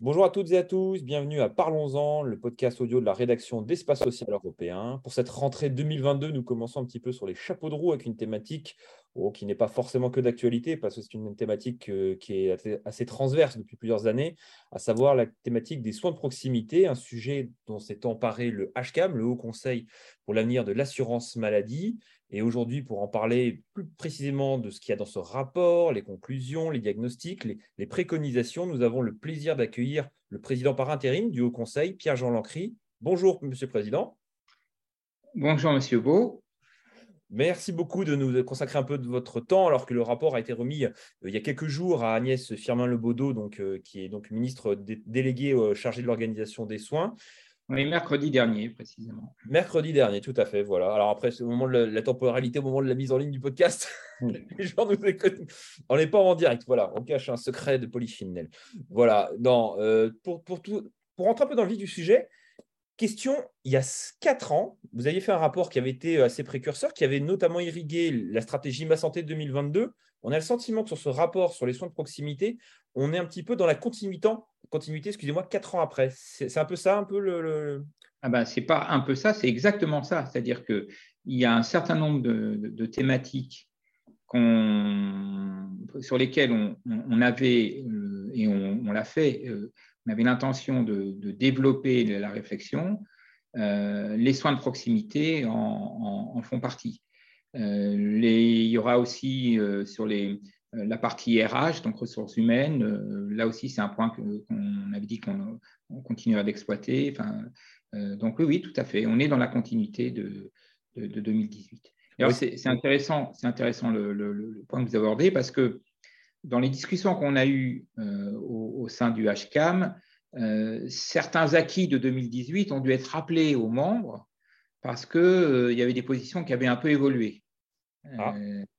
Bonjour à toutes et à tous, bienvenue à Parlons-en, le podcast audio de la rédaction d'Espace Social Européen. Pour cette rentrée 2022, nous commençons un petit peu sur les chapeaux de roue avec une thématique qui n'est pas forcément que d'actualité, parce que c'est une thématique euh, qui est assez transverse depuis plusieurs années, à savoir la thématique des soins de proximité, un sujet dont s'est emparé le HCAM, le Haut Conseil pour l'avenir de l'assurance maladie, et aujourd'hui, pour en parler plus précisément de ce qu'il y a dans ce rapport, les conclusions, les diagnostics, les, préconisations, nous avons le plaisir d'accueillir le président par intérim du Haut Conseil, Pierre-Jean Lancry. Bonjour, Monsieur le Président. Bonjour, Monsieur Beau. Merci beaucoup de nous consacrer un peu de votre temps, alors que le rapport a été remis euh, il y a quelques jours à Agnès Firmin-Lebaudot, donc, euh, qui est donc ministre déléguée euh, chargée de l'organisation des soins. Oui, mercredi dernier, précisément. Mercredi dernier, tout à fait. Voilà. Alors après, c'est au moment de la, temporalité, au moment de la mise en ligne du podcast. les gens nous écoutent. On n'est pas en direct. Voilà, on cache un secret de polychinelle. Voilà. Non, euh, pour, pour, tout, pour rentrer un peu dans le vif du sujet, question il y a quatre ans, vous aviez fait un rapport qui avait été assez précurseur, qui avait notamment irrigué la stratégie Ma Santé 2022. On a le sentiment que sur ce rapport sur les soins de proximité, on est un petit peu dans la continuité, continuité excusez-moi, quatre ans après. C'est un peu ça, un peu le. Ah ben, c'est pas un peu ça, c'est exactement ça. C'est-à-dire qu'il y a un certain nombre de, thématiques sur lesquelles on, avait, euh, et on, l'a fait, euh, on avait l'intention de, développer la réflexion. Euh, les soins de proximité en, font partie. il y aura aussi sur les, euh, la partie RH, donc ressources humaines, euh, là aussi, c'est un point qu'on avait dit qu'on continuerait d'exploiter. Enfin, euh, donc oui, oui, tout à fait. On est dans la continuité de, 2018. c'est intéressant, c'est intéressant le, point que vous abordez parce que dans les discussions qu'on a eues au, sein du HCAM, certains acquis de 2018 ont dû être rappelés aux membres parce qu'il y avait des positions qui avaient un peu évolué. Ah.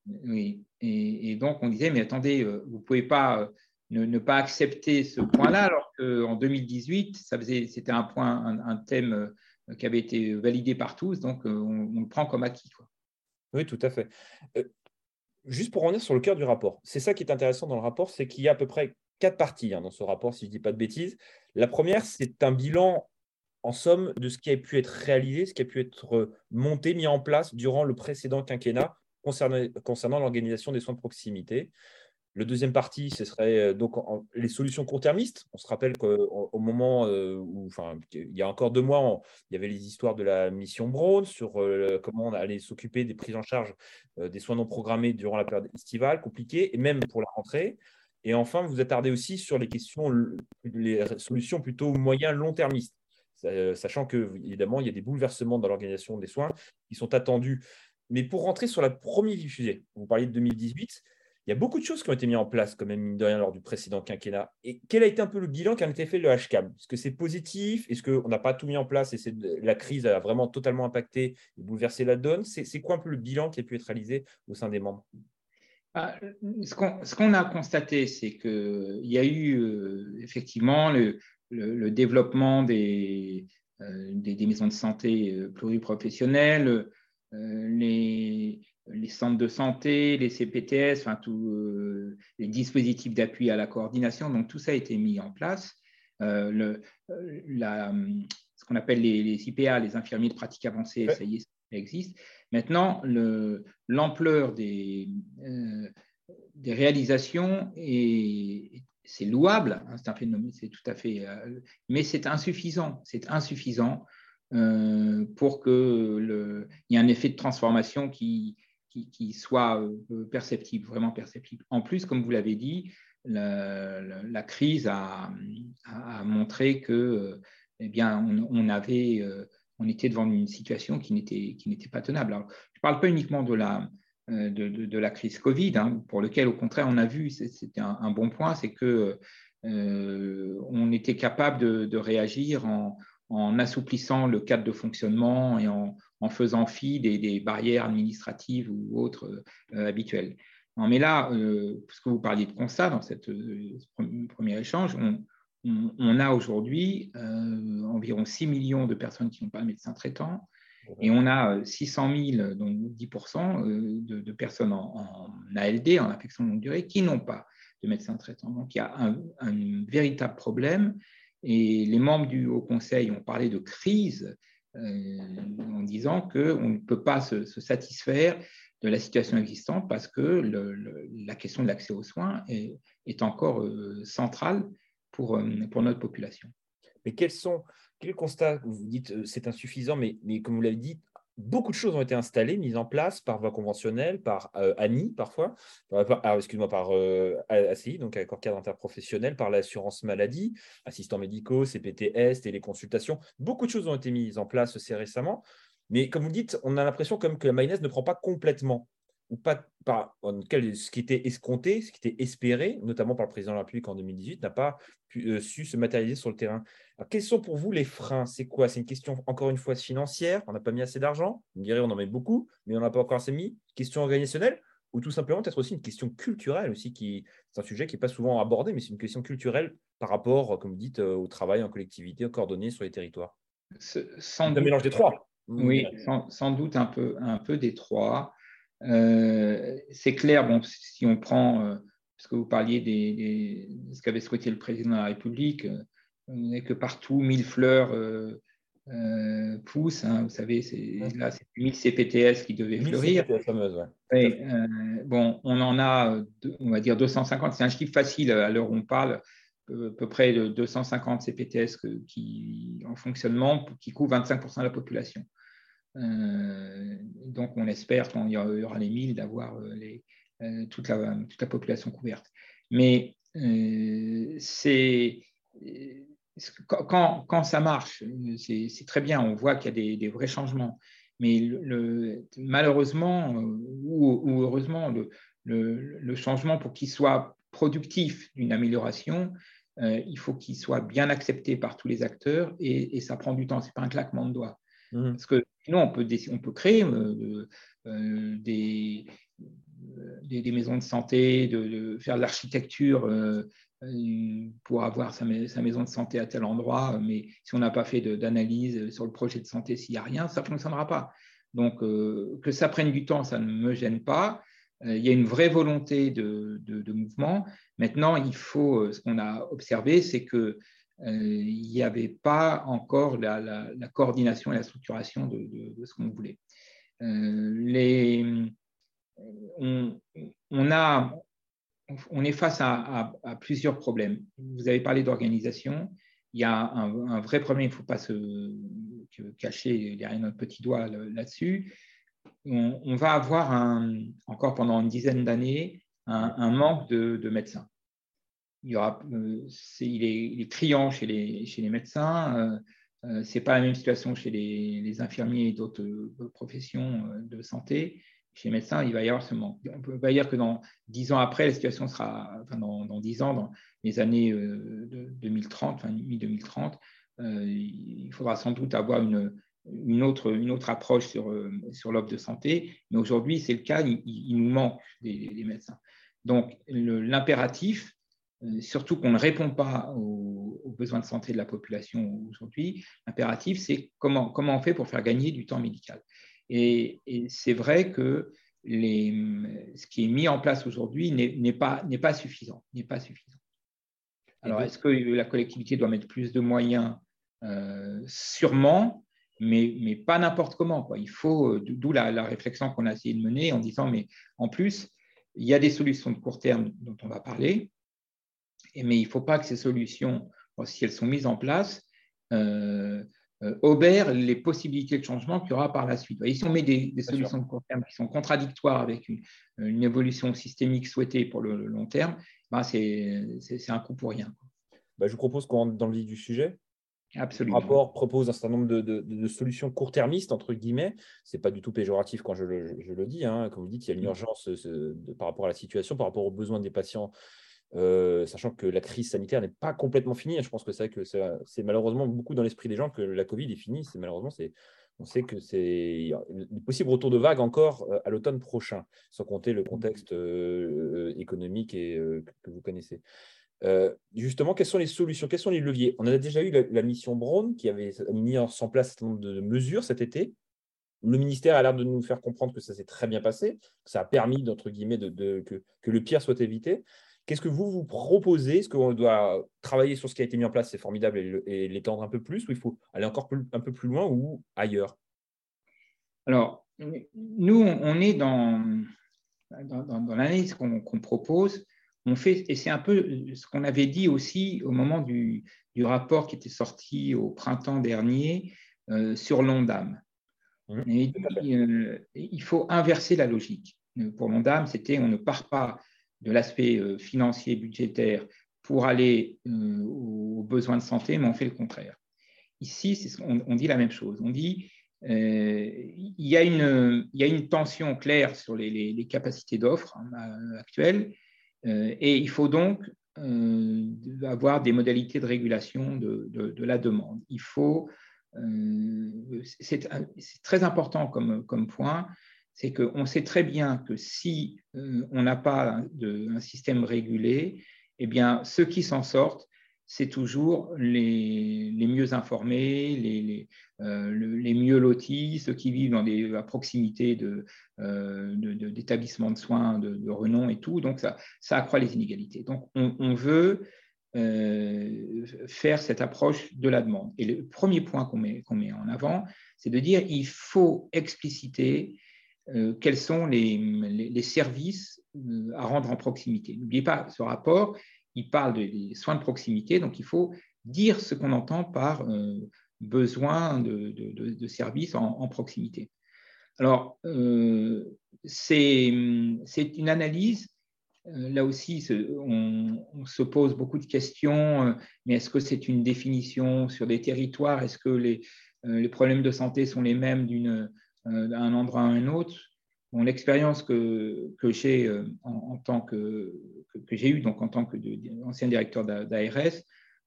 oui. Et, donc, on disait, mais attendez, euh, vous ne pouvez pas euh, ne, pas accepter ce point-là, alors qu'en 2018, c'était un point, un, thème euh, qui avait été validé par tous, donc on, le prend comme acquis. Oui, tout à fait. Juste pour revenir sur le cœur du rapport, c'est ça qui est intéressant dans le rapport, c'est qu'il y a à peu près quatre parties hein, dans ce rapport, si je ne dis pas de bêtises. La première, c'est un bilan en somme de ce qui a pu être réalisé, ce qui a pu être monté, mis en place durant le précédent quinquennat concernant, l'organisation des soins de proximité. Le deuxième partie, ce serait euh, donc les solutions court-termistes. On se rappelle qu'au moment euh, où, enfin, il y a encore deux mois, il y avait les histoires de la mission Brown sur euh, comment on allait s'occuper des prises en charge des soins non programmés durant la période estivale, compliquée, et même pour la rentrée. Et enfin, vous attardez aussi sur les questions, les solutions plutôt moyen-long-termistes, sachant que évidemment, il y a des bouleversements dans l'organisation des soins qui sont attendus mais pour rentrer sur la première diffusée, vous parliez de 2018, il y a beaucoup de choses qui ont été mises en place, quand même, mine de rien, lors du précédent quinquennat. Et quel a été un peu le bilan qui a été fait le HCAM Est-ce que c'est positif? Est-ce qu'on n'a pas tout mis en place et la crise a vraiment totalement impacté et bouleversé la donne? C'est quoi un peu le bilan qui a pu être réalisé au sein des membres? Ah, ce qu'on a constaté, c'est qu'il y a eu euh, effectivement le, développement des, euh, des, maisons de santé euh, pluriprofessionnelles, euh, les, centres de santé, les CPTS, enfin, tous euh, les dispositifs d'appui à la coordination. Donc, tout ça a été mis en place. Euh, le, la, ce qu'on appelle les, IPA, les infirmiers de pratique avancée, ça y est, ça existe. Maintenant, l'ampleur des, des réalisations est, c'est louable, hein, c'est un phénomène, c'est tout à fait, mais c'est insuffisant. C'est insuffisant euh, pour qu'il y ait un effet de transformation qui, qui, soit euh, perceptible, vraiment perceptible. En plus, comme vous l'avez dit, la, crise a, montré que eh bien, on, avait, euh, on était devant une situation qui n'était, qui n'était pas tenable. Je ne parle pas uniquement de la, de, de, la crise Covid, hein, pour lequel, au contraire, on a vu, c'était un, bon point, c'est que on était capable de, de réagir en, en assouplissant le cadre de fonctionnement et en, faisant fi des, barrières administratives ou autres euh, habituelles. mais là, euh, puisque vous parliez de constat dans cette, euh, ce premier échange, on, a aujourd'hui environ 6 millions de personnes qui n'ont pas un médecin traitant Et on a 600 000, donc 10% de, personnes en, ALD, en affection longue durée, qui n'ont pas de médecin traitant. Donc il y a un, véritable problème. Et les membres du Haut Conseil ont parlé de crise en disant qu'on ne peut pas se, satisfaire de la situation existante parce que la question de l'accès aux soins est, encore centrale pour, pour notre population. Mais quels sont, quel constat Vous dites euh, c'est insuffisant, mais, mais comme vous l'avez dit, beaucoup de choses ont été installées, mises en place par voie conventionnelle, par euh, ANI parfois, par, excuse-moi, par euh, ACI, donc accord cadre interprofessionnel, par l'assurance maladie, assistants médicaux, CPTS, téléconsultations. Beaucoup de choses ont été mises en place assez récemment. Mais comme vous dites, on a l'impression comme que la mayonnaise ne prend pas complètement ou pas, ce qui était escompté, ce qui était espéré, notamment par le président de la République en 2018, n'a pas euh, su se matérialiser sur le terrain. quels sont pour vous les freins? C'est quoi? C'est une question, encore une fois, financière On n'a pas mis assez d'argent Vous me direz, on en met beaucoup, mais on n'a pas encore assez mis. Question organisationnelle Ou tout simplement, peut-être aussi une question culturelle aussi, qui c'est un sujet qui n'est pas souvent abordé, mais c'est une question culturelle par rapport, comme vous dites, euh, au travail en collectivité, coordonné sur les territoires. Sans un mélange des trois. Oui, sans, sans, doute un peu, un peu des trois. Euh, c'est clair, bon, si on prend, euh, parce que vous parliez des, de ce qu'avait souhaité le président de la République, euh, on n'est que partout, 1000 fleurs poussent. Hein, vous savez, c'est, là, c'est 1000 CPTS qui devaient fleurir. bon, on en a, on va dire 250. C'est un chiffre facile à l'heure où on parle à peu près de 250 CPTS qui, en fonctionnement qui couvrent 25% de la population. Euh, donc, on espère, quand il y aura les 1000, d'avoir euh, euh, toute, la, toute la population couverte. Mais c'est quand, quand, ça marche, c'est très bien, on voit qu'il y a des, vrais changements. Mais le, malheureusement ou, heureusement, le, le, changement, pour qu'il soit productif d'une amélioration, il faut qu'il soit bien accepté par tous les acteurs et, et ça prend du temps, ce n'est pas un claquement de doigts. Mmh. Parce que sinon, on peut, créer euh, euh, des, des, maisons de santé, de, faire de l'architecture euh, pour avoir sa, maison de santé à tel endroit, mais si on n'a pas fait d'analyse sur le projet de santé, s'il n'y a rien, ça ne fonctionnera pas. Donc, que ça prenne du temps, ça ne me gêne pas. il y a une vraie volonté de, mouvement. Maintenant, il faut, ce qu'on a observé, c'est que euh, il n'y avait pas encore la, coordination et la structuration de, ce qu'on voulait. Euh, on, est face à, plusieurs problèmes. Vous avez parlé d'organisation. Il y a un, vrai problème, il ne faut pas se cacher derrière notre petit doigt là-dessus. On, va avoir encore pendant une dizaine d'années un, manque de médecins il, y aura, euh, il, est, criant chez les, médecins. Euh, euh, ce n'est pas la même situation chez les, infirmiers et d'autres professions de santé. Chez les médecins, il va y avoir ce manque. On peut pas dire que dans dix ans après, la situation sera, enfin dans dix ans, dans les années de 2030, enfin mi-2030, il faudra sans doute avoir une, autre, approche sur, l'offre de santé. Mais aujourd'hui, c'est le cas, il, nous manque des médecins. Donc, l'impératif, surtout qu'on ne répond pas aux, besoins de santé de la population aujourd'hui, l'impératif, c'est comment, comment on fait pour faire gagner du temps médical. Et, c'est vrai que les, ce qui est mis en place aujourd'hui n'est pas, pas suffisant. N'est pas suffisant. Alors, est-ce que la collectivité doit mettre plus de moyens? Euh, Sûrement, mais, mais pas n'importe comment. Quoi. Il faut, euh, d'où la, la, réflexion qu'on a essayé de mener en disant, mais en plus, il y a des solutions de court terme dont on va parler, mais il ne faut pas que ces solutions, si elles sont mises en place, euh, euh, obèrent les possibilités de changement qu'il y aura par la suite. Et si on met des, solutions de court terme qui sont contradictoires avec une, évolution systémique souhaitée pour le, long terme, ben c'est un coup pour rien. Bah, je vous propose qu'on rentre dans le vif du sujet. Absolument. Le rapport propose un certain nombre de, solutions court-termistes, entre guillemets. Ce n'est pas du tout péjoratif quand je le, dis. Hein. Comme vous dites, il y a une urgence par rapport à la situation, par rapport aux besoins des patients euh, sachant que la crise sanitaire n'est pas complètement finie. Je pense que c'est que c'est malheureusement beaucoup dans l'esprit des gens que la Covid est finie. C'est malheureusement, on sait que c'est possible retour de vague encore euh, à l'automne prochain, sans compter le contexte euh, économique et, que vous connaissez. justement, quelles sont les solutions, quels sont les leviers? On a déjà eu la, mission Brown qui avait mis en place un certain nombre de mesures cet été le ministère a l'air de nous faire comprendre que ça s'est très bien passé, que ça a permis, entre guillemets, de, que, le pire soit évité. Qu'est-ce que vous vous proposez? Est-ce qu'on doit travailler sur ce qui a été mis en place, c'est formidable, et l'étendre un peu plus, ou il faut aller encore un peu plus loin ou ailleurs? Alors, nous, on est dans, dans, l'analyse qu'on propose, on fait, et c'est un peu ce qu'on avait dit aussi au moment du, rapport qui était sorti au printemps dernier euh, sur l'ONDAM. Mmh. Euh, il faut inverser la logique. Pour l'ONDAM, c'était on ne part pas de l'aspect euh, financier, budgétaire pour aller aux besoins de santé, mais on fait le contraire. Ici, on, dit la même chose. On dit il, y a une, tension claire sur les, capacités d'offres hein, actuelles et il faut donc avoir des modalités de régulation de, la demande. Il faut euh, c'est très important comme point, c'est qu'on sait très bien que si euh, on n'a pas un système régulé, eh bien, ceux qui s'en sortent, c'est toujours les, mieux informés, les, euh, les, mieux lotis, ceux qui vivent à proximité d'établissements de, de, soins de, renom et tout. Donc, ça, accroît les inégalités. Donc, on, veut euh, faire cette approche de la demande. Et le premier point qu'on met, met, en avant, c'est de dire il faut expliciter euh, quels sont les, services euh, à rendre en proximité. N'oubliez pas, ce rapport, il parle des soins de proximité, donc il faut dire ce qu'on entend par besoin de, services en, proximité. Alors, c'est une analyse euh, là aussi, on, se pose beaucoup de questions, euh, mais est-ce que c'est une définition sur des territoires? Est-ce que les, euh, problèmes de santé sont les mêmes d'un endroit à un autre L'expérience que, j'ai en, tant que, que, j'ai eu donc en tant qu'ancien directeur d'ARS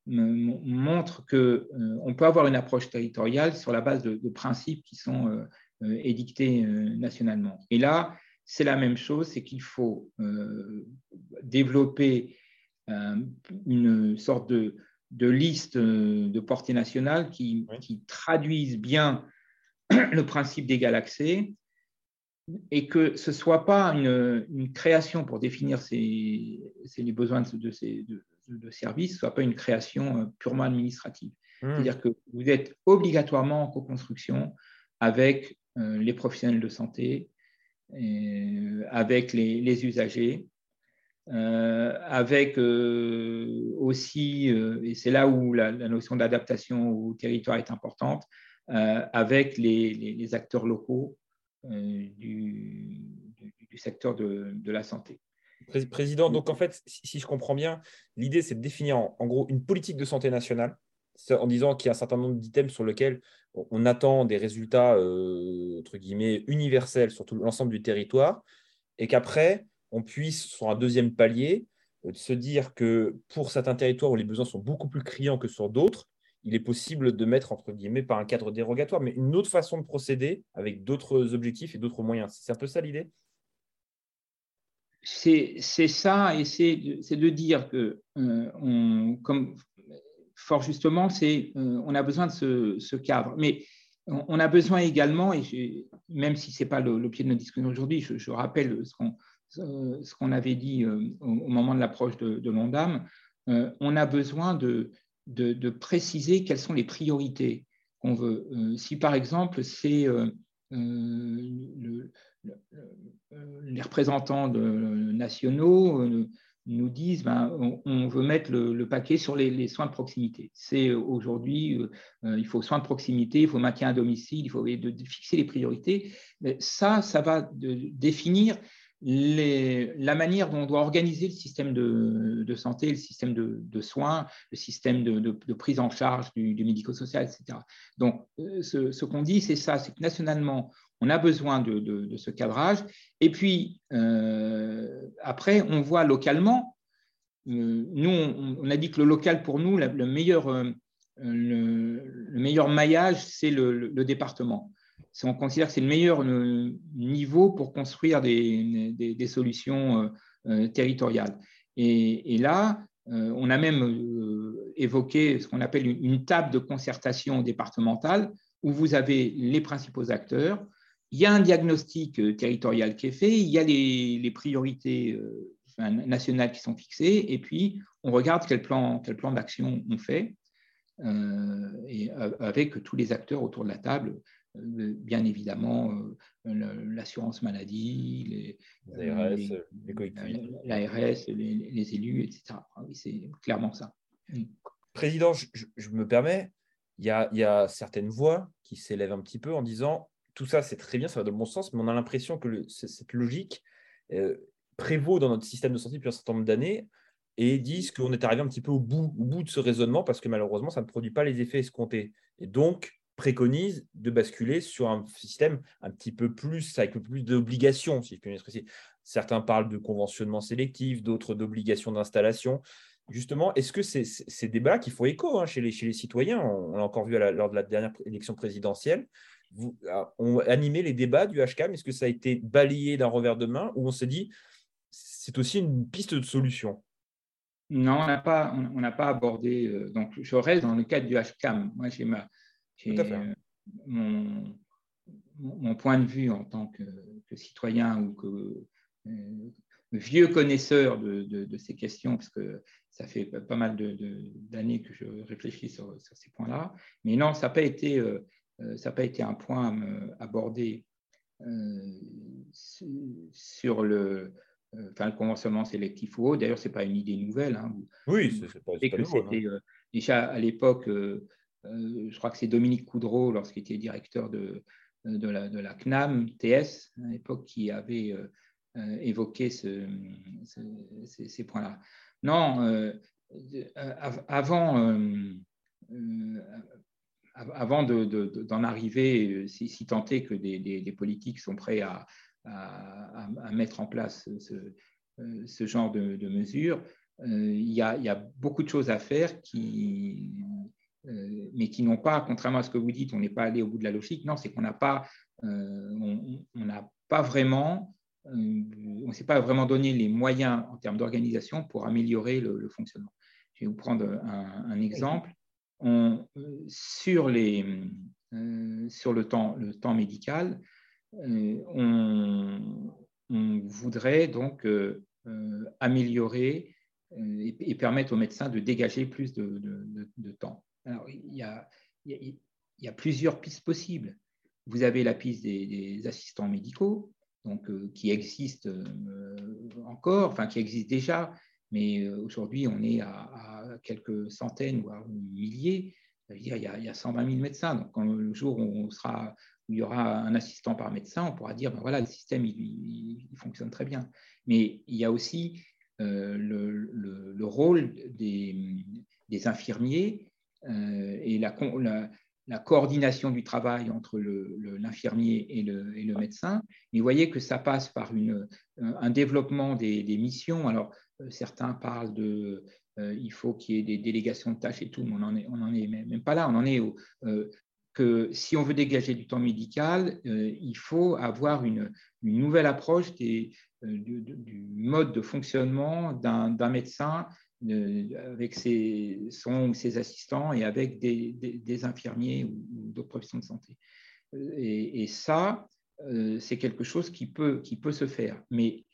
montre qu'on peut avoir une approche territoriale sur la base de, de principes qui sont édictés nationalement. Et là, c'est la même chose, c'est qu'il faut euh, développer euh, une sorte de, liste euh, de portée nationale qui, traduise bien le principe d'égal accès et que ce ne soit pas une, création pour définir les besoins de, ces de, services, ce ne soit pas une création purement administrative. Mmh. C'est-à-dire que vous êtes obligatoirement en co-construction avec les professionnels de santé, euh, avec les, usagers, euh, avec euh, aussi, et c'est là où la, notion d'adaptation au territoire est importante, avec les, acteurs locaux du, secteur de, la santé. Président, donc en fait, si, je comprends bien, l'idée c'est de définir en, gros une politique de santé nationale en disant qu'il y a un certain nombre d'items sur lesquels on attend des résultats euh, entre guillemets universels sur tout l'ensemble du territoire, et qu'après on puisse sur un deuxième palier euh, se dire que pour certains territoires où les besoins sont beaucoup plus criants que sur d'autres, il est possible de mettre entre guillemets par un cadre dérogatoire, mais une autre façon de procéder avec d'autres objectifs et d'autres moyens. C'est un peu ça l'idée? C'est ça, et c'est de, dire que, euh, on, comme fort justement, euh, on a besoin de ce, cadre. Mais on, a besoin également, et même si ce n'est pas l'objet de notre discussion aujourd'hui, je, rappelle ce qu'on euh, ce avait dit au, moment de l'approche de, de l'ONDAM, on a besoin de, de, préciser quelles sont les priorités qu'on veut. si par exemple, c'est les représentants de, nationaux nous disent ben, on, veut mettre le, paquet sur les, soins de proximité. C'est euh, aujourd'hui, euh, euh, il faut soins de proximité, il faut maintien à domicile, il faut de, fixer les priorités. Mais ça, ça va définir la manière dont on doit organiser le système de, santé, le système de, soins, le système de, prise en charge du, médico-social, etc. Donc, ce qu'on dit, c'est ça, c'est que nationalement, on a besoin de, ce cadrage. Et puis, euh, après, on voit localement, euh, nous, on, a dit que le local, pour nous, le, meilleur, euh, le, meilleur maillage, c'est le, département. On considère que c'est le meilleur niveau pour construire des, solutions territoriales. Et, là, on a même évoqué ce qu'on appelle une, table de concertation départementale où vous avez les principaux acteurs, il y a un diagnostic territorial qui est fait, il y a les, priorités nationales qui sont fixées, et puis on regarde quel plan, quel plan d'action on fait, avec tous les acteurs autour de la table, bien évidemment l'assurance maladie, les, ARS, les, l'ARS, les, élus, etc. Ah c'est clairement ça. Mm. Président, je, me permets, il y, a, il y, a, certaines voix qui s'élèvent un petit peu en disant tout ça, c'est très bien, ça va dans le bon sens, mais on a l'impression que cette logique euh, prévaut dans notre système de santé depuis un certain nombre d'années et disent qu'on est arrivé un petit peu au bout, au bout de ce raisonnement parce que malheureusement, ça ne produit pas les effets escomptés. Et donc, préconise de basculer sur un système un petit peu plus, avec un peu plus d'obligations, si je puis m'exprimer. Certains parlent de conventionnement sélectif, d'autres d'obligations d'installation. Justement, est-ce que ces, ces débats qui font écho hein, chez, les, chez les citoyens, on l'a encore vu lors de la dernière élection présidentielle, ah, ont animé les débats du HCAM Est-ce que ça a été balayé d'un revers de main ou on s'est dit c'est aussi une piste de solution? Non, on n'a pas, on, pas abordé. Euh, donc, je reste dans le cadre du HCAM. Moi, j'ai ma, euh, mon, mon, point de vue en tant que, citoyen ou que euh, vieux connaisseur de, de, ces questions, parce que ça fait pas mal d'années que je réfléchis sur, ces points-là. Mais non, ça n'a pas, été, euh, ça pas été un point abordé sur le, enfin, le conventionnement sélectif ou autre. D'ailleurs, ce n'est pas une idée nouvelle. Hein. Oui, c'est pas, pas nouveau. déjà à l'époque, euh, je crois que c'est Dominique Coudreau, lorsqu'il était directeur de, de, la, de CNAM TS à l'époque, qui avait euh, euh, évoqué ce, ces, points-là. Non, avant, d'en de, arriver, si, si, tant est que des, politiques sont prêts à, mettre en place ce, genre de, mesures, il y, a, beaucoup de choses à faire qui, euh, mais qui n'ont pas, contrairement à ce que vous dites, on n'est pas allé au bout de la logique. Non, c'est qu'on n'a pas, euh, on n'a pas vraiment, euh, on ne s'est pas vraiment donné les moyens en termes d'organisation pour améliorer le, fonctionnement. Je vais vous prendre un, exemple. On, sur, les, sur le, temps, le temps médical, on, voudrait donc améliorer et, permettre aux médecins de dégager plus de temps. Alors, il y a, plusieurs pistes possibles. Vous avez la piste des, assistants médicaux, donc, euh, qui existent euh, encore, enfin qui existent déjà, mais euh, aujourd'hui on est à, quelques centaines, voire milliers. il, y a, il y a 120 000 médecins. Donc, quand le jour où, il y aura un assistant par médecin, on pourra dire ben voilà, le système il, fonctionne très bien. Mais il y a aussi le, le, le, rôle des, infirmiers euh, et la, coordination du travail entre l'infirmier et, le, médecin. Mais vous voyez que ça passe par une, un développement des, missions. Alors, euh, certains parlent de euh, il faut qu'il y ait des délégations de tâches et tout, mais on n'en est, même pas là. On en est au, que si on veut dégager du temps médical, il faut avoir une, nouvelle approche du, mode de fonctionnement d'un médecin avec ses, son ses assistants et avec des, des, infirmiers ou, d'autres professions de santé. Et, ça, euh, c'est quelque chose qui peut, qui peut se faire. Mais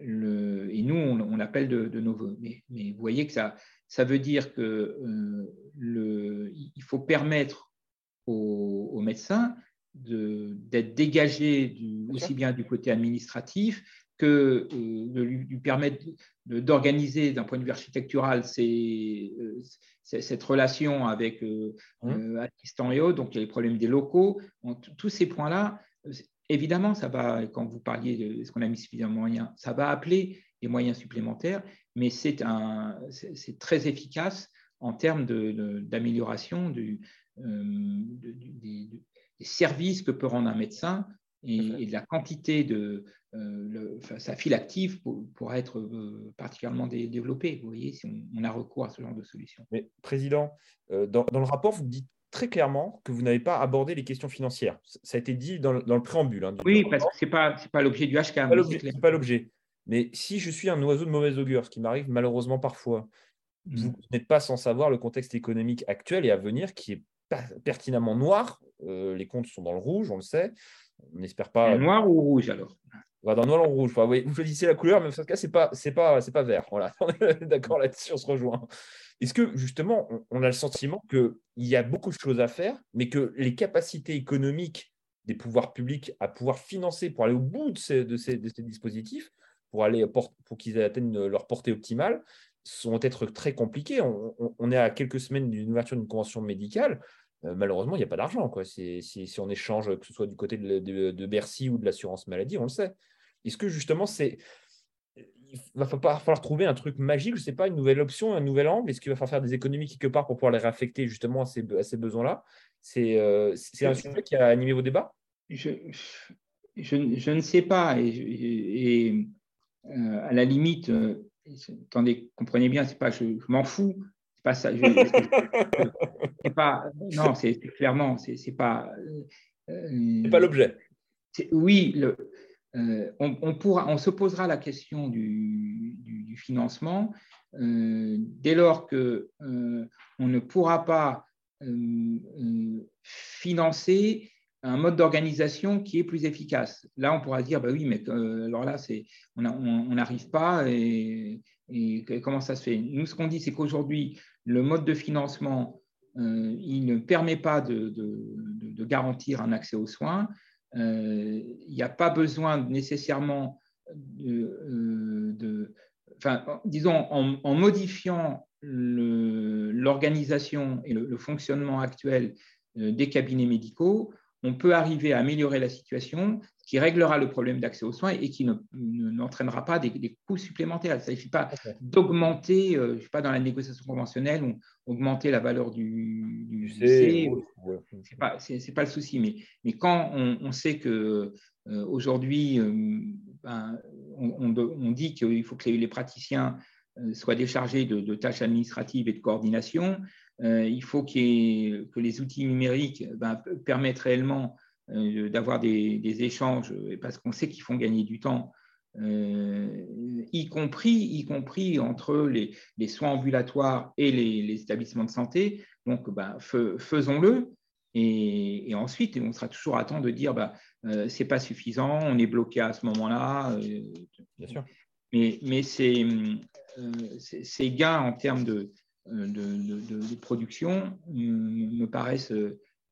le, et nous, on, l'appelle de, de, nos voeux. Mais, mais, vous voyez que ça, ça veut dire que euh, le, il faut permettre aux, médecins d'être dégagés du, aussi bien du côté administratif que euh, de lui, permettre d'organiser d'un point de vue architectural euh, cette relation avec euh, mmh. assistants et autres, donc il y a les problèmes des locaux, tous ces points-là, évidemment, ça va, quand vous parliez de ce qu'on a mis suffisamment de moyens, ça va appeler des moyens supplémentaires, mais c'est très efficace en termes d'amélioration de, des services que peut rendre un médecin et, de la quantité de euh, sa file active pour, être euh, particulièrement développée. Vous voyez, si on, a recours à ce genre de solution. Mais Président, euh, dans, le rapport, vous dites très clairement que vous n'avez pas abordé les questions financières. Ça a été dit dans le, dans le préambule. Hein, oui, parce que ce n'est pas, pas l'objet du HCAM. Ce n'est pas l'objet. Mais si je suis un oiseau de mauvaise augure, ce qui m'arrive malheureusement parfois, vous mm. n'êtes pas sans savoir le contexte économique actuel et à venir qui est pertinemment noir. les comptes sont dans le rouge, on le sait. On n'espère pas. Noir ou rouge alors? Dans noir ou rouge. vous choisissez la couleur, mais en ce cas, ce n'est pas, pas, pas vert. D'accord là-dessus, on se rejoint. Est-ce que justement, on, a le sentiment qu'il y a beaucoup de choses à faire, mais que les capacités économiques des pouvoirs publics à pouvoir financer pour aller au bout de ces, dispositifs, pour, aller, qu'ils atteignent leur portée optimale, sont être très compliquées. On, est à quelques semaines d'une ouverture d'une convention médicale. Euh, malheureusement, il n'y a pas d'argent. Si, si, on échange, que ce soit du côté de, de Bercy ou de l'assurance maladie, on le sait. Est-ce que justement, c'est il va falloir trouver un truc magique, je ne sais pas, une nouvelle option, un nouvel angle? Est-ce qu'il va falloir faire des économies quelque part pour pouvoir les réaffecter justement à ces, ces besoins-là? Euh, C'est un sujet qui a animé vos débats? Je, je, ne sais pas. Et, euh, à la limite, euh, attendez, comprenez bien, c'est pas je, m'en fous. C'est pas ça. pas, non, c'est clairement, c'est pas. c'est pas l'objet. Oui, le, euh, on, pourra, on, se posera la question du, financement euh, dès lors que euh, on ne pourra pas financer un mode d'organisation qui est plus efficace. Là, on pourra dire, bah oui, mais alors là, c'est, on n'arrive pas et, comment ça se fait? Nous, ce qu'on dit, c'est qu'aujourd'hui, le mode de financement, il ne permet pas de garantir un accès aux soins. Il euh, n'y a pas besoin nécessairement de, euh, enfin, disons, en, modifiant l'organisation et le, fonctionnement actuel euh, des cabinets médicaux, on peut arriver à améliorer la situation, qui réglera le problème d'accès aux soins et qui n'entraînera pas des, coûts supplémentaires. Il ne s'agit pas d'augmenter, euh, je ne sais pas, dans la négociation conventionnelle, augmenter la valeur du, du C. Ce n'est pas, pas, le souci. Mais, mais quand on, sait que euh, aujourd'hui, euh, ben, on, on, dit qu'il faut que les, praticiens soient déchargés de, tâches administratives et de coordination, il faut que les outils numériques ben, permettent réellement d'avoir des, échanges, parce qu'on sait qu'ils font gagner du temps, euh, y, compris, y compris entre les, soins ambulatoires et les, établissements de santé. Donc, ben, faisons-le. Et, ensuite, on sera toujours à temps de dire bah, euh, c'est pas suffisant, on est bloqué à ce moment-là. Bien sûr. Mais, mais ces, gains en termes de, de, production me paraissent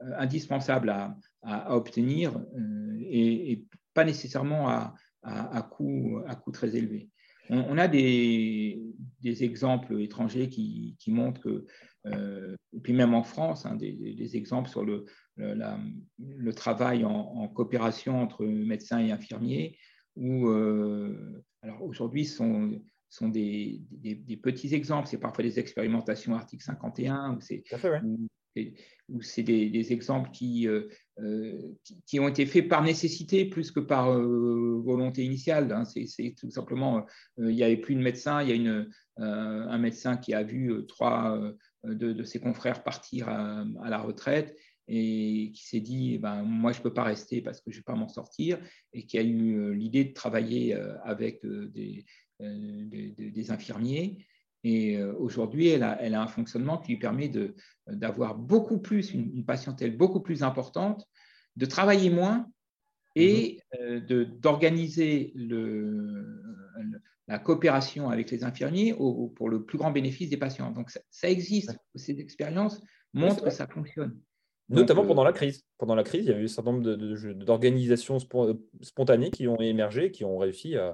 indispensables à, à, obtenir euh, et, pas nécessairement à, à, coût, très élevé. On, a des, des, exemples étrangers qui, qui montrent que, euh, et puis même en France, hein, des, exemples sur le, le, travail en, coopération entre médecins et infirmiers, où, euh, alors aujourd'hui, sont, sont des, des, petits exemples, c'est parfois des expérimentations article 51, où c'est ou c'est des, exemples euh, euh, qui, qui, ont été faits par nécessité plus que par euh, volonté initiale. Hein. C'est tout simplement, il n'y avait plus de médecin, il y a un médecin qui a vu trois de, ses confrères partir à, la retraite et qui s'est dit, eh ben, moi, je ne peux pas rester parce que je ne vais pas m'en sortir, et qui a eu l'idée de travailler avec des infirmiers et euh, aujourd'hui, elle a, elle a, un fonctionnement qui lui permet d'avoir beaucoup plus, une, patientèle beaucoup plus importante, de travailler moins et mhm. euh, d'organiser la coopération avec les infirmiers pour le plus grand bénéfice des patients. Donc ça, existe, ces expériences montrent que ça fonctionne. Notamment euh, pendant la crise. Pendant la crise, il y a eu un certain nombre d'organisations spontanées qui ont émergé, qui ont réussi à, euh,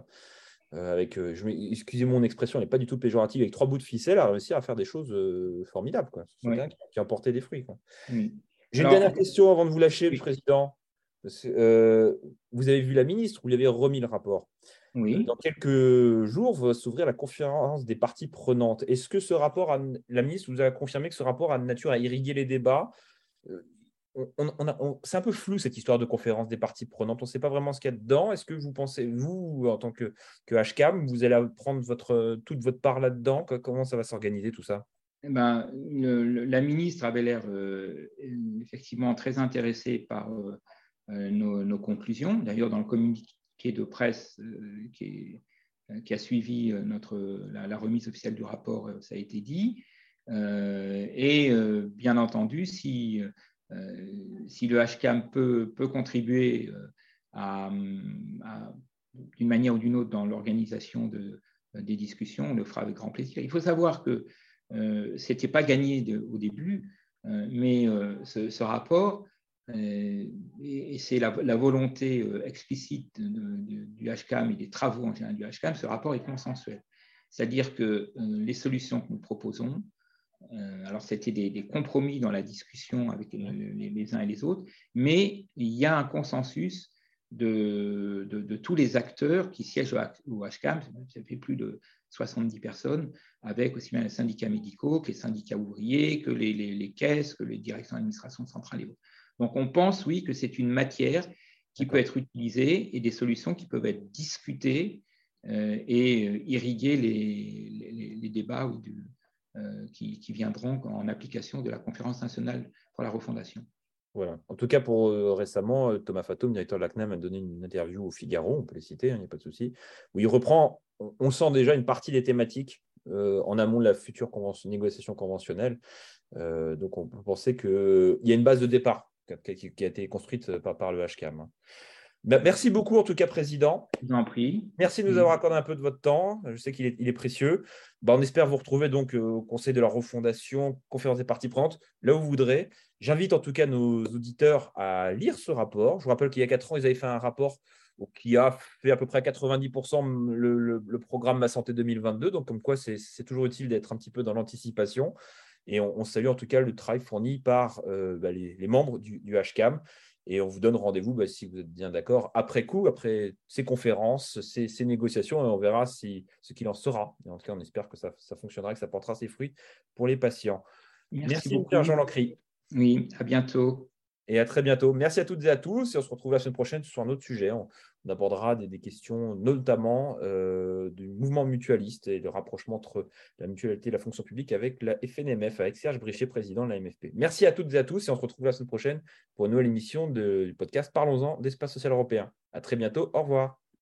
avec, euh, excusez mon expression, elle n'est pas du tout péjorative, avec trois bouts de ficelle, a réussi à faire des choses euh, formidables. Quoi. C'est qui, qui, a porté des fruits. J'ai une dernière question avant de vous lâcher, le Président. vous avez vu la ministre, vous lui avez remis le rapport. Oui. Dans quelques jours va s'ouvrir la conférence des parties prenantes. Est-ce que ce rapport, la ministre vous a confirmé que ce rapport a de nature à irriguer les débats? C'est un peu flou cette histoire de conférence des parties prenantes. On ne sait pas vraiment ce qu'il y a dedans. Est-ce que vous pensez, vous, en tant que, que HCAM, vous allez prendre votre, toute votre part là-dedans? Comment ça va s'organiser tout ça? Eh ben, La ministre avait l'air euh, effectivement très intéressée par euh, euh, nos, conclusions. D'ailleurs, dans le communiqué de presse qui, qui, a suivi notre, la, remise officielle du rapport, ça a été dit. et bien entendu, si, si le HCAM peut, contribuer à, d'une manière ou d'une autre dans l'organisation de, des discussions, on le fera avec grand plaisir. Il faut savoir que euh, ce n'était pas gagné au début, euh, mais euh, ce, rapport, et, c'est la, volonté explicite du HCAM et des travaux en général du HCAM, ce rapport est consensuel. C'est-à-dire que les solutions que nous proposons, alors c'était des, compromis dans la discussion avec les, uns et les autres, mais il y a un consensus de, de, tous les acteurs qui siègent au HCAM, ça fait plus de 70 personnes, avec aussi bien les syndicats médicaux que les syndicats ouvriers, que les, les, caisses, que les directions d'administration centrale et autres. Donc on pense, oui, que c'est une matière qui peut être utilisée et des solutions qui peuvent être discutées euh, et euh, irriguer les, les débats euh, qui, qui, viendront en application de la conférence nationale pour la refondation. Voilà. En tout cas, pour récemment, Thomas Fatum, directeur de la CNAM, a donné une interview au Figaro, on peut les citer, il hein, n'y a pas de souci, où il reprend on, sent déjà une partie des thématiques euh, en amont de la future négociation conventionnelle. Euh, donc, on peut penser qu'il y a une base de départ qui, a été construite par, le HCAM. Bah, merci beaucoup, en tout cas, Président. Je vous en prie. Merci de nous avoir accordé un peu de votre temps. Je sais qu'il est, précieux. Bah, on espère vous retrouver donc euh, au Conseil de la refondation, conférence des parties prenantes, là où vous voudrez. J'invite en tout cas nos auditeurs à lire ce rapport. Je vous rappelle qu'il y a quatre ans, ils avaient fait un rapport qui a fait à peu près 90% le, programme Ma Santé 2022. Donc, comme quoi, c'est toujours utile d'être un petit peu dans l'anticipation. Et on, salue en tout cas le travail fourni par euh, bah, les, membres du, HCAM. Et on vous donne rendez-vous, bah, si vous êtes bien d'accord, après coup, après ces conférences, ces, négociations, et on verra si, ce qu'il en sera. Et en tout cas, on espère que ça, fonctionnera, que ça portera ses fruits pour les patients. Merci, beaucoup, Jean Lancry. Oui, à bientôt et à très bientôt. Merci à toutes et à tous. Et on se retrouve la semaine prochaine sur un autre sujet. On, abordera des, questions notamment euh, du mouvement mutualiste et le rapprochement entre la mutualité et la fonction publique avec la FNMF, avec Serge Brichet, président de la MFP. Merci à toutes et à tous. Et on se retrouve la semaine prochaine pour une nouvelle émission du podcast Parlons-en d'espace social européen. À très bientôt. Au revoir.